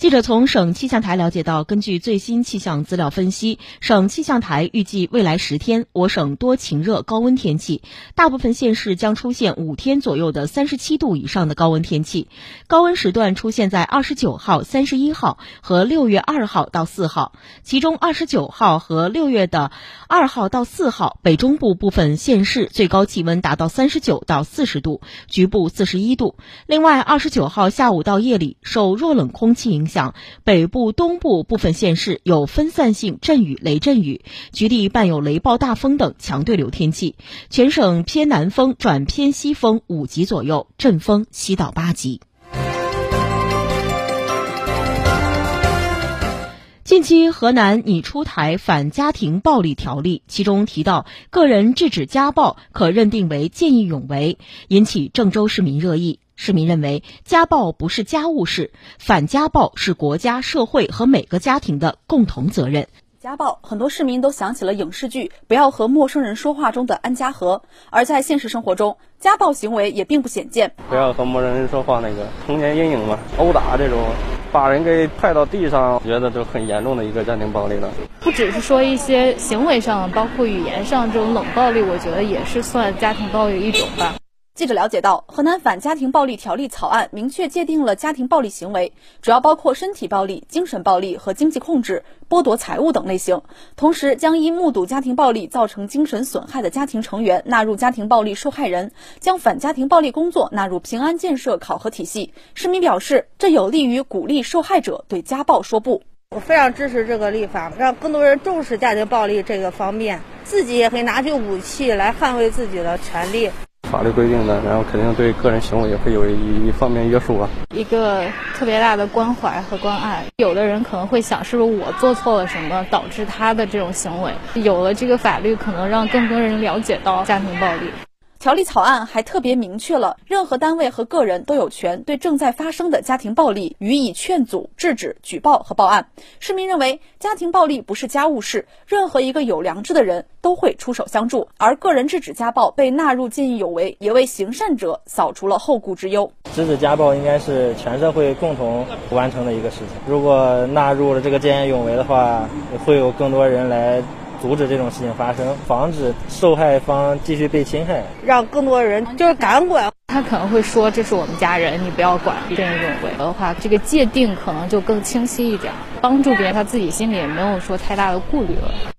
记者从省气象台了解到，根据最新气象资料分析，省气象台预计未来十天，我省多晴热高温天气，大部分县市将出现五天左右的三十七度以上的高温天气。高温时段出现在二十九号、三十一号和六月二号到四号，其中二十九号和六月的二号到四号，北中部部分县市最高气温达到三十九到四十度，局部四十一度。另外，二十九号下午到夜里，受弱冷空气影响。响，北部、东部部分县市有分散性阵雨、雷阵雨，局地伴有雷暴大风等强对流天气。全省偏南风转偏西风五级左右，阵风七到八级。近期，河南拟出台反家庭暴力条例，其中提到个人制止家暴可认定为见义勇为，引起郑州市民热议。市民认为，家暴不是家务事，反家暴是国家、社会和每个家庭的共同责任。家暴，很多市民都想起了影视剧《不要和陌生人说话》中的安家和，而在现实生活中，家暴行为也并不鲜见。不要和陌生人说话，那个童年阴影嘛，殴打这种，把人给拍到地上，觉得就很严重的一个家庭暴力了。不只是说一些行为上，包括语言上这种冷暴力，我觉得也是算家庭暴力一种吧。记者了解到，河南反家庭暴力条例草案明确界定了家庭暴力行为，主要包括身体暴力、精神暴力和经济控制、剥夺财物等类型。同时，将因目睹家庭暴力造成精神损害的家庭成员纳入家庭暴力受害人，将反家庭暴力工作纳入平安建设考核体系。市民表示，这有利于鼓励受害者对家暴说不。我非常支持这个立法，让更多人重视家庭暴力这个方面，自己也可以拿起武器来捍卫自己的权利。法律规定的，然后肯定对个人行为也会有一一方面约束吧。一个特别大的关怀和关爱，有的人可能会想，是不是我做错了什么，导致他的这种行为？有了这个法律，可能让更多人了解到家庭暴力。条例草案还特别明确了，任何单位和个人都有权对正在发生的家庭暴力予以劝阻、制止、举报和报案。市民认为，家庭暴力不是家务事，任何一个有良知的人都会出手相助。而个人制止家暴被纳入见义勇为，也为行善者扫除了后顾之忧。制止家暴应该是全社会共同完成的一个事情。如果纳入了这个见义勇为的话，会有更多人来。阻止这种事情发生，防止受害方继续被侵害，让更多人就是敢管。他可能会说：“这是我们家人，你不要管。”见义勇为的话，这个界定可能就更清晰一点，帮助别人，他自己心里也没有说太大的顾虑了。